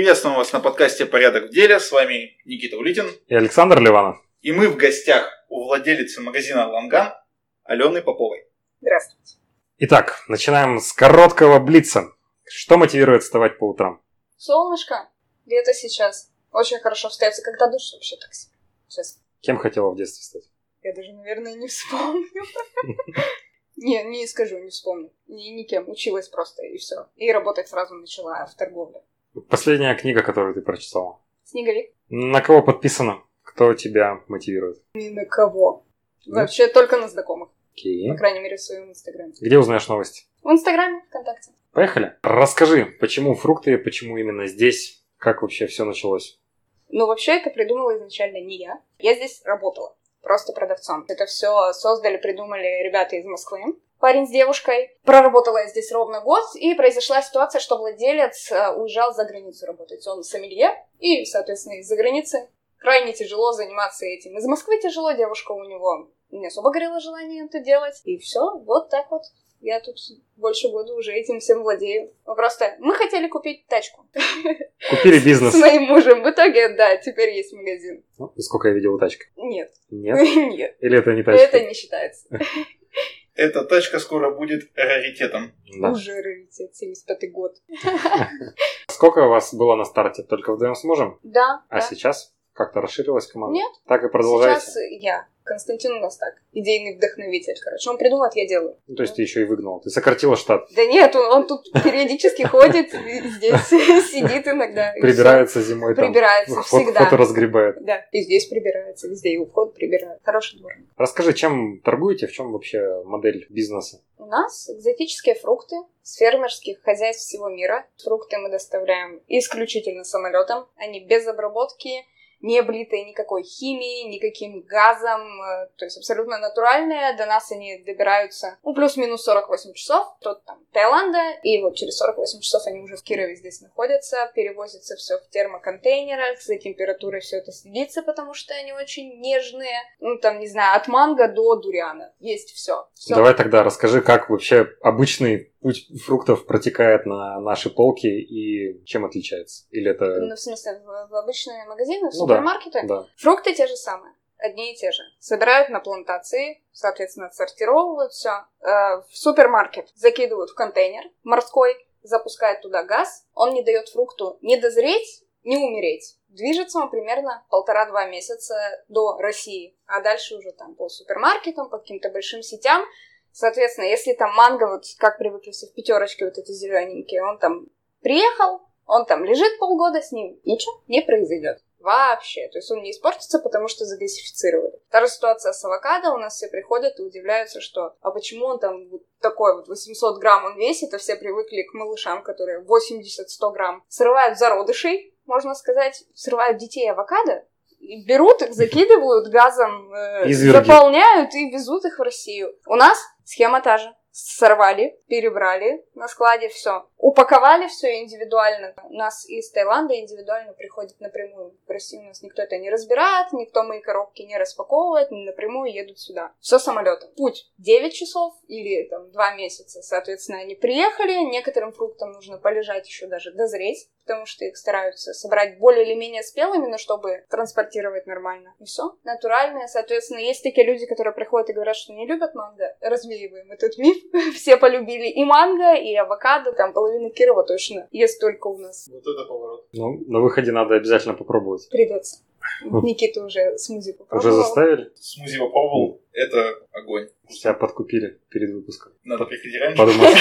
Приветствуем вас на подкасте «Порядок в деле». С вами Никита Улитин. И Александр Ливанов. И мы в гостях у владелицы магазина «Ланган» Алены Поповой. Здравствуйте. Итак, начинаем с короткого блица. Что мотивирует вставать по утрам? Солнышко. Лето сейчас. Очень хорошо встается, когда душ вообще так себе. Честно. Кем хотела в детстве стать? Я даже, наверное, не вспомню. Не, не скажу, не вспомню. Ни, никем. Училась просто, и все. И работать сразу начала в торговле. Последняя книга, которую ты прочитала. Снеговик? На кого подписано? Кто тебя мотивирует? Ни на кого. Вообще только на знакомых. Окей. По крайней мере, в своем инстаграме. Где узнаешь новости? В инстаграме, ВКонтакте. Поехали. Расскажи, почему фрукты, почему именно здесь, как вообще все началось? Ну, вообще, это придумала изначально не я. Я здесь работала просто продавцом. Это все создали, придумали ребята из Москвы. Парень с девушкой. Проработала я здесь ровно год, и произошла ситуация, что владелец э, уезжал за границу работать. Он сомелье, и, соответственно, из-за границы крайне тяжело заниматься этим. Из Москвы тяжело, девушка у него не особо горело желание это делать. И все, вот так вот. Я тут больше года уже этим всем владею. Просто мы хотели купить тачку. Купили бизнес. С моим мужем. В итоге, да, теперь есть магазин. Ну, и сколько я видел тачка? Нет. Нет? Нет. Или это не тачка? Это не считается. Эта тачка скоро будет раритетом. Да. Уже раритет, 75-й год. Сколько у вас было на старте? Только вдвоем с мужем? Да. А да. сейчас как-то расширилась команда? Нет. Так и продолжаете? Сейчас я. Константин у нас так. Идейный вдохновитель, короче. Он придумает, я делаю. Ну, то есть ты еще и выгнал. Ты сократила штат. Да нет, он, он тут периодически ходит, здесь сидит иногда. Прибирается зимой там. Прибирается Вход, всегда. вход разгребает. Да, и здесь прибирается, везде у входа прибирает. Хороший дворник. Расскажи, чем торгуете, в чем вообще модель бизнеса? У нас экзотические фрукты с фермерских хозяйств всего мира. Фрукты мы доставляем исключительно самолетом. Они без обработки, не облитые никакой химией, никаким газом, э, то есть абсолютно натуральные. До нас они добираются, ну, плюс-минус 48 часов. Тот там Таиланда, и вот через 48 часов они уже в Кирове здесь находятся. Перевозится все в термоконтейнерах, за температурой все это следится, потому что они очень нежные. Ну, там, не знаю, от манго до дуриана. Есть все. Давай тогда расскажи, как вообще обычный путь фруктов протекает на наши полки и чем отличается? Или это... Ну, в смысле, в, в обычные магазины, в Ну да, супермаркеты? Да. Фрукты те же самые, одни и те же. Собирают на плантации, соответственно, отсортировывают все. в супермаркет закидывают в контейнер морской, запускают туда газ. Он не дает фрукту не дозреть, не умереть. Движется он примерно полтора-два месяца до России, а дальше уже там по супермаркетам, по каким-то большим сетям. Соответственно, если там манго, вот как привыкли все в пятерочке, вот эти зелененькие, он там приехал, он там лежит полгода, с ним ничего не произойдет. Вообще. То есть он не испортится, потому что загасифицировали. Та же ситуация с авокадо. У нас все приходят и удивляются, что а почему он там вот такой вот 800 грамм он весит, а все привыкли к малышам, которые 80-100 грамм. Срывают зародышей, можно сказать, срывают детей авокадо, и берут их, закидывают газом, э, Изверги. заполняют и везут их в Россию. У нас схема та же. Сорвали, перебрали на складе все. Упаковали все индивидуально. Нас из Таиланда индивидуально приходит напрямую. В России у нас никто это не разбирает, никто мои коробки не распаковывает, напрямую едут сюда. Все самолетом. Путь 9 часов или там 2 месяца. Соответственно, они приехали. Некоторым фруктам нужно полежать еще даже дозреть, потому что их стараются собрать более или менее спелыми, но чтобы транспортировать нормально. И все. Натуральные. Соответственно, есть такие люди, которые приходят и говорят, что не любят манго. Развеиваем этот миф. Все полюбили и манго, и авокадо. Там половина Кирова точно есть только у нас. Вот это поворот. Ну, на выходе надо обязательно попробовать. Придется. Никита уже смузи попробовал. Уже заставили? Смузи попробовал. Это огонь. Тебя подкупили перед выпуском. Надо приходить раньше. Подумать.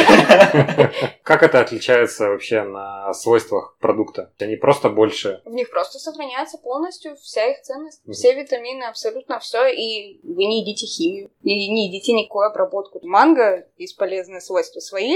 Как это отличается вообще на свойствах продукта? Они просто больше... В них просто сохраняется полностью вся их ценность. Все витамины, абсолютно все. И вы не едите химию, не, не едите никакую обработку. Манго есть полезные свойства свои.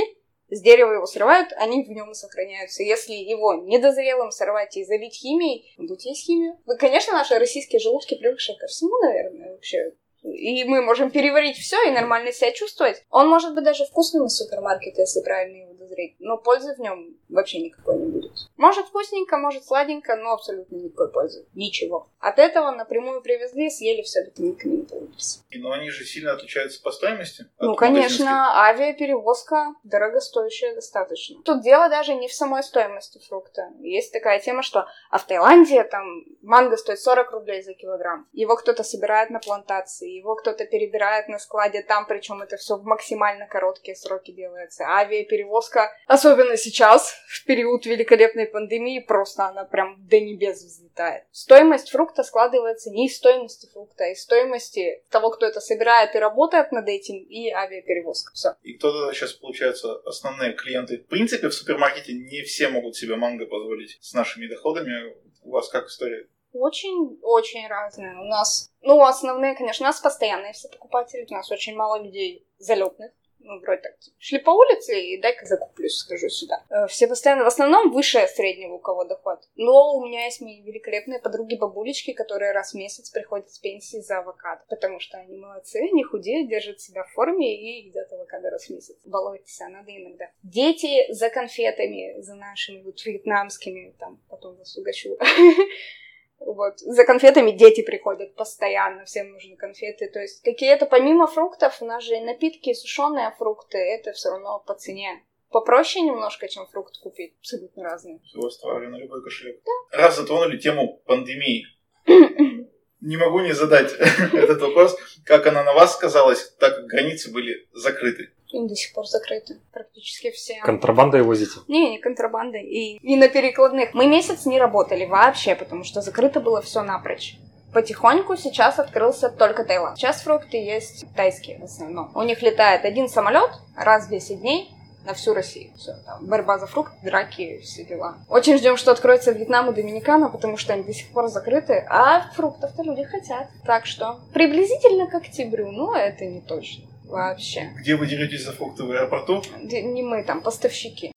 С дерева его срывают, они в нем и сохраняются. Если его недозрелым сорвать и залить химией, будете есть химию. Вы, конечно, наши российские желудки привыкшие ко всему, наверное, вообще и мы можем переварить все и нормально себя чувствовать. Он может быть даже вкусным из супермаркета, если правильно его дозреть, но пользы в нем вообще никакой не будет. Может вкусненько, может сладенько, но абсолютно никакой пользы. Ничего. От этого напрямую привезли, съели все, витаминка не. Яндекс. Но они же сильно отличаются по стоимости. Ну, конечно, авиаперевозка дорогостоящая достаточно. Тут дело даже не в самой стоимости фрукта. Есть такая тема, что а в Таиланде там манго стоит 40 рублей за килограмм. Его кто-то собирает на плантации, его кто-то перебирает на складе там, причем это все в максимально короткие сроки делается. Авиаперевозка, особенно сейчас, в период великолепной пандемии, просто она прям до небес взлетает. Стоимость фрукта складывается не из стоимости фрукта, а из стоимости того, кто это собирает и работает над этим, и авиаперевозка. Все. И кто тогда сейчас, получается, основные клиенты? В принципе, в супермаркете не все могут себе манго позволить с нашими доходами. У вас как история? Очень-очень разные. У нас, ну, основные, конечно, у нас постоянные все покупатели. У нас очень мало людей залетных. Ну, вроде так. Шли по улице и дай-ка закуплюсь, скажу сюда. Э, Все постоянно, в основном выше среднего у кого доход. Но у меня есть мои великолепные подруги-бабулечки, которые раз в месяц приходят с пенсии за авокадо. Потому что они молодцы, они худеют, держат себя в форме и едят авокадо раз в месяц. Балуйтесь, а надо иногда. Дети за конфетами, за нашими вот вьетнамскими, там, потом вас угощу. Вот. За конфетами дети приходят постоянно, всем нужны конфеты. То есть какие-то помимо фруктов, у нас же и напитки, сушеные фрукты, это все равно по цене. Попроще немножко, чем фрукт купить. Абсолютно разные. Товары на любой кошелек. Раз затронули тему пандемии, не могу не задать этот вопрос. Как она на вас сказалась, так как границы были закрыты? И до сих пор закрыты практически все. Контрабандой возите? Не, не контрабандой. И, и на перекладных. Мы месяц не работали вообще, потому что закрыто было все напрочь. Потихоньку сейчас открылся только Таиланд. Сейчас фрукты есть тайские в основном. У них летает один самолет раз в 10 дней на всю Россию. Все, там борьба за фрукты, драки, все дела. Очень ждем, что откроется Вьетнам и Доминикана, потому что они до сих пор закрыты, а фруктов-то люди хотят. Так что приблизительно к октябрю, но это не точно. Вообще. Где вы деретесь за фрукты в аэропорту? Не мы там, поставщики.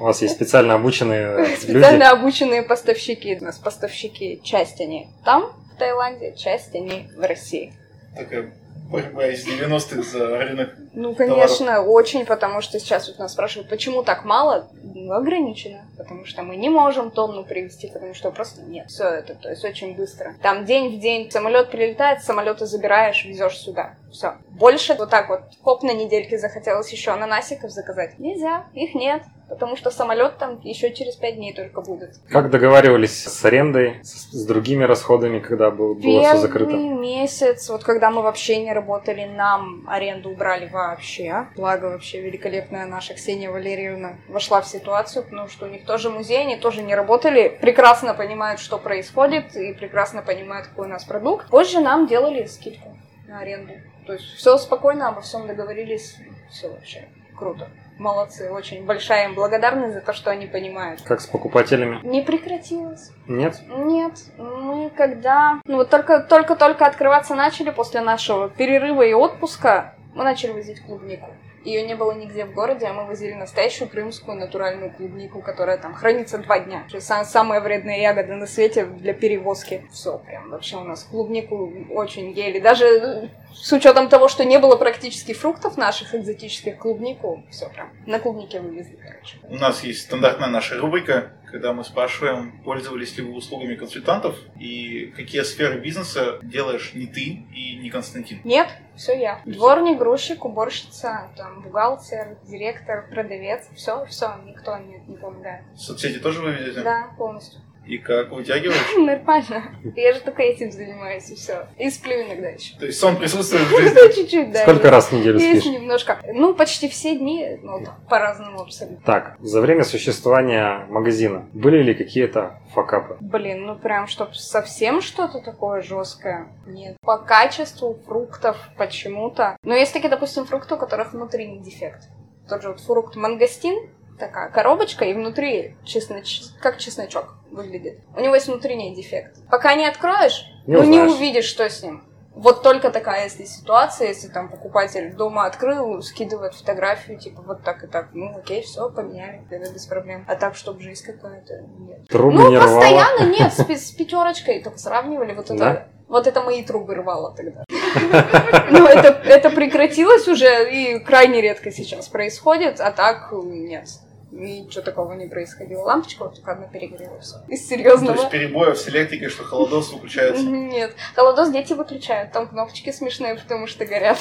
У вас есть специально обученные люди? Специально обученные поставщики. У нас поставщики, часть они там, в Таиланде, часть они в России. Такая борьба из 90-х за рынок. Ну, конечно, очень, потому что сейчас вот нас спрашивают, почему так мало? Ну, ограничено, потому что мы не можем тонну привезти, потому что просто нет. Все это, то есть очень быстро. Там день в день самолет прилетает, самолеты забираешь, везешь сюда. Все. Больше вот так вот, хоп, на недельке захотелось еще ананасиков заказать. Нельзя, их нет, потому что самолет там еще через пять дней только будет. Как договаривались с арендой, с, с другими расходами, когда был, было все закрыто? Первый месяц, вот когда мы вообще не работали, нам аренду убрали вообще. Благо вообще великолепная наша Ксения Валерьевна вошла в ситуацию, потому что у них тоже музей, они тоже не работали, прекрасно понимают, что происходит, и прекрасно понимают, какой у нас продукт. Позже нам делали скидку на аренду. То есть все спокойно, обо всем договорились, все вообще круто. Молодцы, очень большая им благодарность за то, что они понимают. Как с покупателями? Не прекратилось. Нет? Нет, мы когда... Ну вот только, только-только открываться начали после нашего перерыва и отпуска, мы начали возить клубнику. Ее не было нигде в городе, а мы возили настоящую крымскую натуральную клубнику, которая там хранится два дня. Самая вредная ягода на свете для перевозки. Все, прям вообще у нас клубнику очень ели. Даже э, с учетом того, что не было практически фруктов наших экзотических, клубнику, все прям на клубнике вывезли, короче. У нас есть стандартная наша рубрика, когда мы спрашиваем, пользовались ли вы услугами консультантов и какие сферы бизнеса делаешь не ты и не Константин. Нет, все я. Дворник, грузчик, уборщица, там, бухгалтер, директор, продавец. Все, все, никто не, не помогает. Соцсети тоже вы ведете? Да, полностью. И как вытягиваешь? Нормально. Я же только этим занимаюсь, и все. И сплю иногда еще. То есть сон присутствует в жизни? Чуть-чуть, да. Сколько раз в неделю Есть спишь? немножко. Ну, почти все дни, ну, по-разному абсолютно. Так, за время существования магазина были ли какие-то факапы? Блин, ну прям, чтоб совсем что-то такое жесткое. Нет. По качеству фруктов почему-то. Но есть такие, допустим, фрукты, у которых внутренний дефект. Тот же вот фрукт мангостин, такая коробочка, и внутри чесноч... как чесночок выглядит. У него есть внутренний дефект. Пока не откроешь, Не ну не увидишь, что с ним. Вот только такая, если ситуация, если там покупатель дома открыл, скидывает фотографию, типа вот так и так, ну окей, все, поменяли, это без проблем. А так, чтобы жизнь какая-то, нет. Трубы Ну, не постоянно нет, с, с пятерочкой только сравнивали. Вот это, Да? вот это мои трубы рвало тогда. Ну, это, это прекратилось уже и крайне редко сейчас происходит, а так нет. Ничего такого не происходило. Лампочка вот только одна перегорела. Все. Из То серьезного. есть перебоев с электрикой, что холодос выключается. Нет. Холодос дети выключают. Там кнопочки смешные, потому что горят.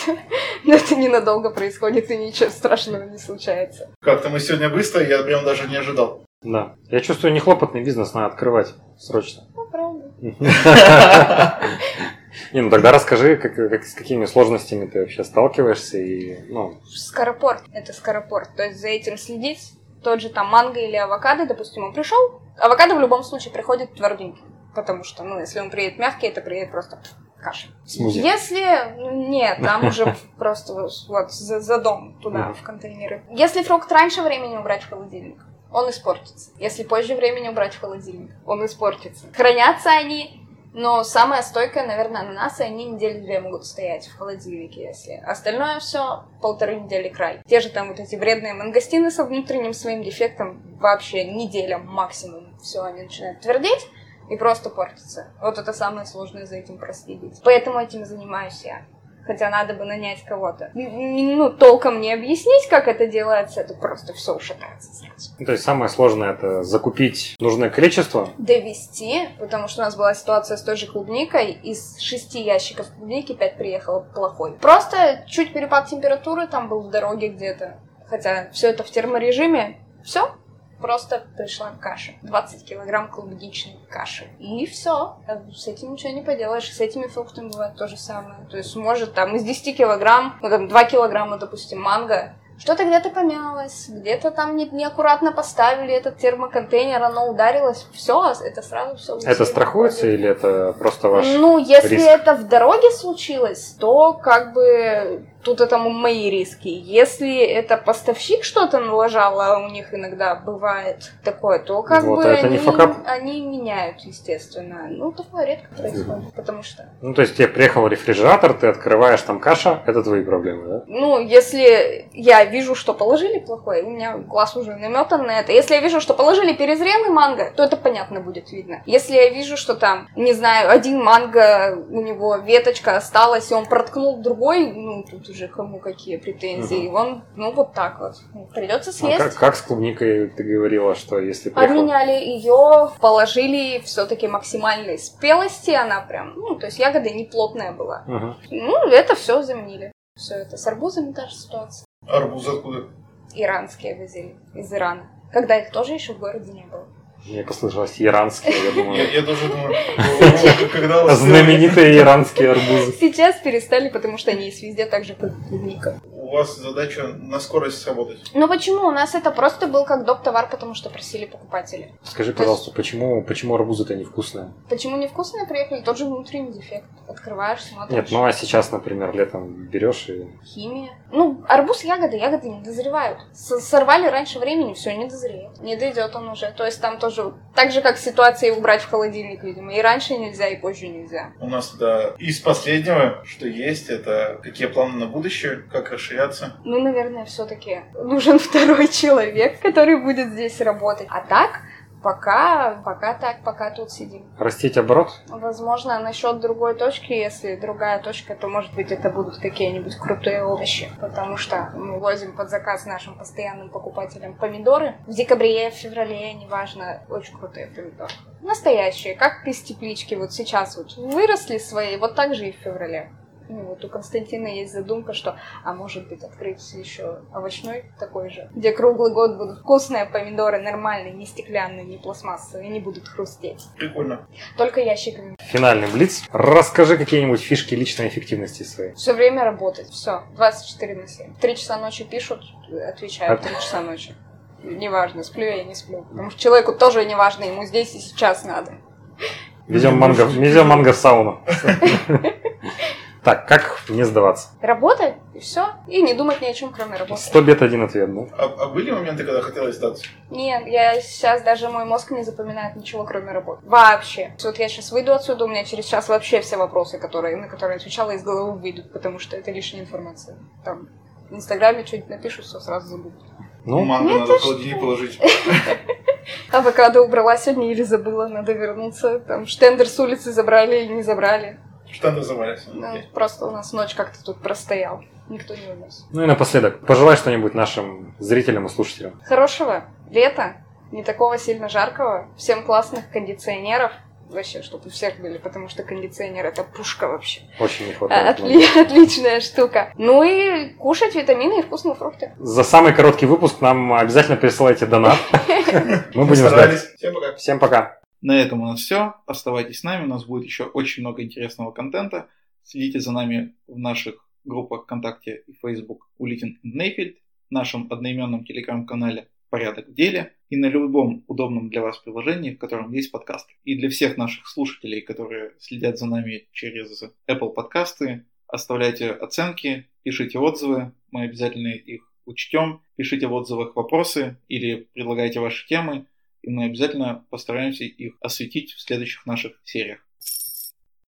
Но это ненадолго происходит, и ничего страшного не случается. Как-то мы сегодня быстро, я прям даже не ожидал. Да. Я чувствую, нехлопотный бизнес надо открывать срочно. Ну, правда. Не, ну тогда расскажи, как, как- с какими сложностями ты вообще сталкиваешься и, ну, Скоропорт. Это скоропорт. То есть за этим следить. Тот же там манго или авокадо, допустим, он пришел. Авокадо в любом случае приходит тверденький. Потому что, ну, если он приедет мягкий, это приедет просто каша. смузи. Если... Нет, там уже просто вот за, за дом туда, в контейнеры. Если фрукт раньше времени убрать в холодильник, он испортится. Если позже времени убрать в холодильник, он испортится. Хранятся они, но самое стойкое, наверное, ананасы, они недели две могут стоять в холодильнике, если. Остальное все полторы недели край. Те же там вот эти вредные мангостины со внутренним своим дефектом вообще неделя максимум. Все, они начинают твердеть и просто портятся. Вот это самое сложное за этим проследить. Поэтому этим занимаюсь я. Хотя надо бы нанять кого-то. Ну, толком не объяснить, как это делается, это просто все ушатается сразу. Ну, То есть самое сложное это закупить нужное количество. довести, потому что у нас была ситуация с той же клубникой. Из шести ящиков клубники пять приехало плохой. Просто чуть перепад температуры там был в дороге где-то. Хотя все это в терморежиме. Все. Просто пришла каша. 20 килограмм клубничной каши. И все. С этим ничего не поделаешь. С этими фруктами бывает то же самое. То есть может там из 10 килограмм, ну там 2 килограмма, допустим, манго, что-то где-то помялось, где-то там не, неаккуратно поставили этот термоконтейнер, оно ударилось, все, это сразу все. Это страхуется или это просто ваш... Ну, если риск? это в дороге случилось, то как бы тут это мои риски. Если это поставщик что-то налажал, а у них иногда бывает такое, то как Вот, бы а они, они меняют, естественно. Ну, такое редко происходит, потому что Ну, то есть тебе приехал рефрижератор, ты открываешь, там каша, это твои проблемы, да? Ну, если я вижу, что положили плохое, у меня глаз уже наметан на это. Если я вижу, что положили перезрелый манго, то это понятно будет видно. Если я вижу, что там, не знаю, один манго, у него веточка осталась, и он проткнул другой, ну, тут уже кому какие претензии. Он, ну, вот так вот. Придется А съесть. как, как с клубникой ты говорила, что если приехал... Обменяли ее, положили все-таки максимальной спелости, она прям, ну, то есть ягода не плотная была. Ага. Ну, это все заменили. Все это с арбузами та же ситуация. Арбуз откуда? иранские возили из Ирана. Когда их тоже еще в городе не было. Мне послышалось иранские, я думаю. я тоже думаю, когда Знаменитые иранские арбузы. Сейчас перестали, потому что они есть везде, так же, как клубника. у вас задача на скорость сработать. Но почему? У нас это просто был как доп. товар, потому что просили покупатели. Скажи, пожалуйста, почему, почему арбузы-то невкусные? Почему невкусные приехали? Тот же внутренний дефект. Открываешь, смотришь. Нет, ну а сейчас, например, летом берешь и... Химия. Ну, арбуз ягоды, ягоды не дозревают. Сорвали раньше времени, все, не дозреет. Не дойдет он уже. То есть там тоже так же, как ситуация убрать в холодильник, видимо. И раньше нельзя, и позже нельзя. У нас тогда из последнего, что есть, это какие планы на будущее, как расширяться. Ну, наверное, все-таки нужен второй человек, который будет здесь работать. А так, пока, пока так, пока тут сидим. Растить оборот? Возможно, насчет другой точки, если другая точка, то, может быть, это будут какие-нибудь крутые овощи. Потому что мы возим под заказ нашим постоянным покупателям помидоры. В декабре, в феврале, неважно, очень крутые помидоры. Настоящие, как из теплички. Вот сейчас вот выросли свои, вот так же и в феврале. Ну, вот у Константина есть задумка, что, а может быть, открыть еще овощной такой же, где круглый год будут вкусные помидоры, нормальные, не стеклянные, не пластмассовые, они будут хрустеть. Прикольно. Только ящиками. Финальный блиц. Расскажи какие-нибудь фишки личной эффективности своей. Все время работать. Все. 24 на 7. Три часа ночи пишут, отвечаю А- 3 часа ночи. Неважно, сплю я, не сплю. Потому что человеку тоже не важно, ему здесь и сейчас надо. Везем манго, везем манго в сауну. Так, как не сдаваться? Работать, и все. И не думать ни о чем, кроме работы. Сто бед, один ответ, да? А, а были моменты, когда хотелось сдаться? Нет, я сейчас даже мой мозг не запоминает ничего, кроме работы. Вообще. Вот я сейчас выйду отсюда, у меня через час вообще все вопросы, которые, на которые я отвечала, из головы выйдут, потому что это лишняя информация. Там в Инстаграме что-нибудь напишут, все сразу забудут. Ну, Манго нет, надо в холодильник положить. Авокадо убрала сегодня или забыла, надо вернуться. Там штендер с улицы забрали или не забрали. Что назывались? Ну, просто у нас ночь как-то тут простоял. Никто не унес. Ну и напоследок, пожелай что-нибудь нашим зрителям и слушателям. Хорошего лета, не такого сильно жаркого, всем классных кондиционеров, вообще, чтобы у всех были, потому что кондиционер это пушка вообще. Очень не хватает. Отли- отличная штука. Ну и кушать витамины и вкусные фрукты. За самый короткий выпуск нам обязательно присылайте донат. Мы будем ждать. Всем пока. Всем пока. На этом у нас все. Оставайтесь с нами, у нас будет еще очень много интересного контента. Следите за нами в наших группах ВКонтакте и Facebook Улитин и Нейфельд, в нашем одноименном телеграм-канале «Порядок в деле» и на любом удобном для вас приложении, в котором есть подкаст. И для всех наших слушателей, которые следят за нами через Apple подкасты, оставляйте оценки, пишите отзывы, мы обязательно их учтем. Пишите в отзывах вопросы или предлагайте ваши темы, и мы обязательно постараемся их осветить в следующих наших сериях.